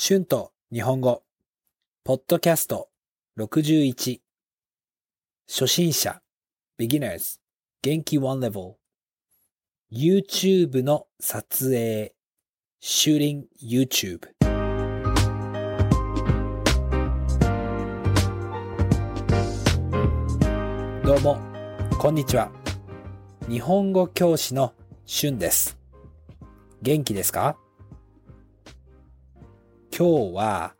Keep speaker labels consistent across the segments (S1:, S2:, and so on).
S1: 春と日本語、ポッドキャスト61、初心者、beginners、元気 one level、YouTube の撮影、shooting YouTube。どうも、こんにちは。日本語教師の春です。元気ですか？今日は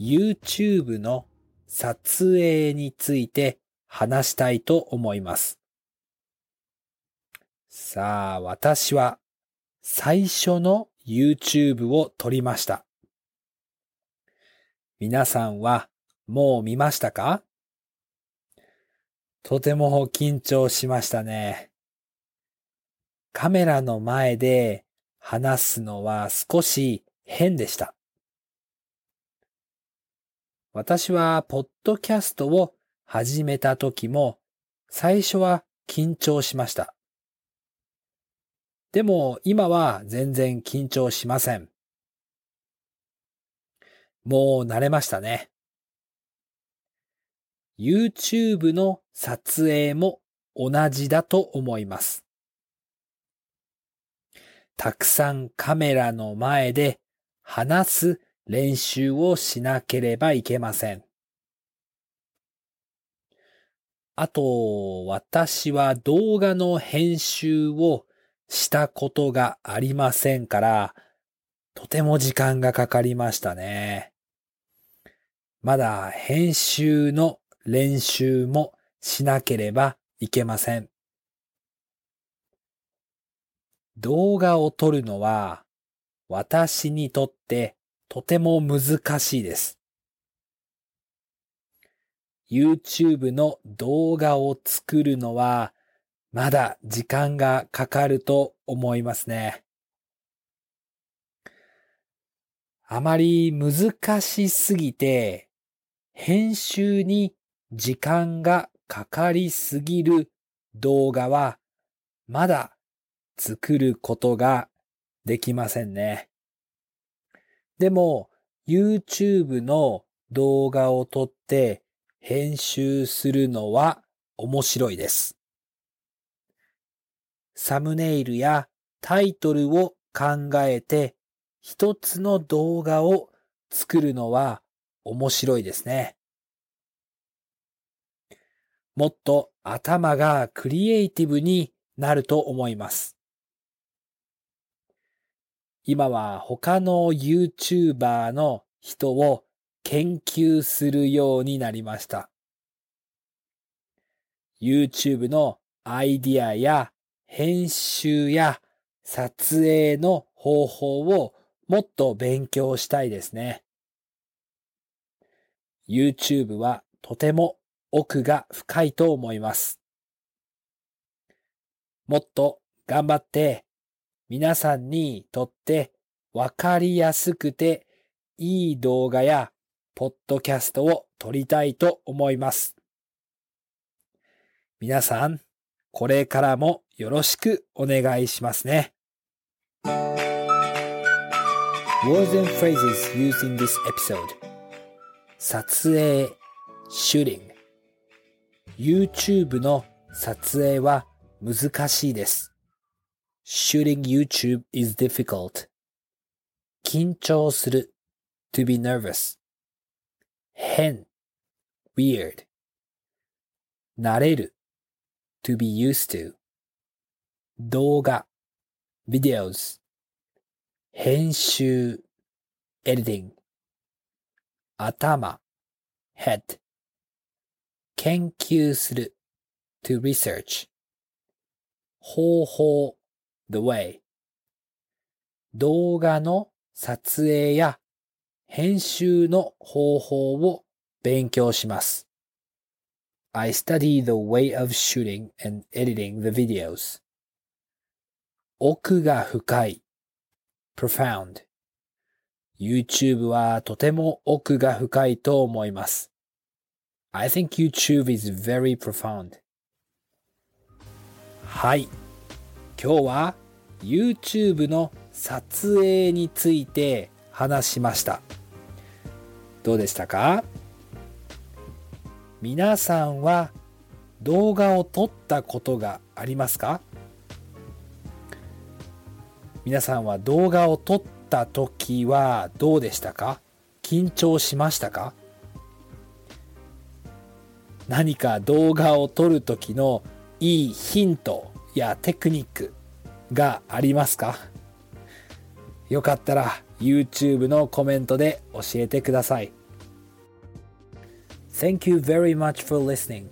S1: YouTube の撮影について話したいと思います。さあ、私は最初の YouTube を撮りました。皆さんはもう見ましたか？とても緊張しましたね。カメラの前で話すのは少し変でした。私はポッドキャストを始めた時も最初は緊張しました。でも今は全然緊張しません。もう慣れましたね。YouTube の撮影も同じだと思います。たくさんカメラの前で話す練習をしなければいけません。あと、私は動画の編集をしたことがありませんから、とても時間がかかりましたね。まだ編集の練習もしなければいけません。動画を撮るのは私にとってとても難しいです。YouTube の動画を作るのはまだ時間がかかると思いますね。あまり難しすぎて編集に時間がかかりすぎる動画はまだ作ることができませんね。でも YouTube の動画を撮って編集するのは面白いです。サムネイルやタイトルを考えて一つの動画を作るのは面白いですね。もっと頭がクリエイティブになると思います。今は他の YouTuber の人を研究するようになりました。YouTube のアイディアや編集や撮影の方法をもっと勉強したいですね。YouTube はとても奥が深いと思います。もっと頑張って皆さんにとってわかりやすくていい動画やポッドキャストを撮りたいと思います。皆さん、これからもよろしくお願いしますね。Words and phrases used in this episode 撮影 shooting YouTube の撮影は難しいです。Shooting YouTube is difficult. 緊張する to be nervous. 変 weird. 慣れる to be used to. 動画 videos. 編集 editing. 頭 head. 研究する to research. 方法 the way 動画の撮影や編集の方法を勉強します。I study the way of shooting and editing the videos. 奥が深い profound YouTube はとても奥が深いと思います。I think YouTube is very profound. はい。今日は YouTube の撮影について話しました。どうでしたか？皆さんは動画を撮ったことがありますか？皆さんは動画を撮った時はどうでしたか？緊張しましたか？何か動画を撮る時のいいヒントやテクニックがありますかよかったら YouTube のコメントで教えてください。Thank you very much for listening.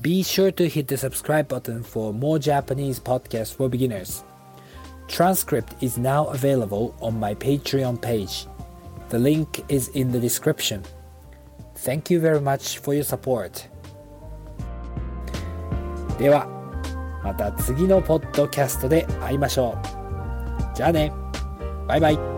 S1: Be sure to hit the subscribe button for more Japanese podcasts for beginners. Transcript is now available on my Patreon page. The link is in the description. Thank you very much for your support. では、また次のポッドキャストで会いましょう。じゃあね。バイバイ。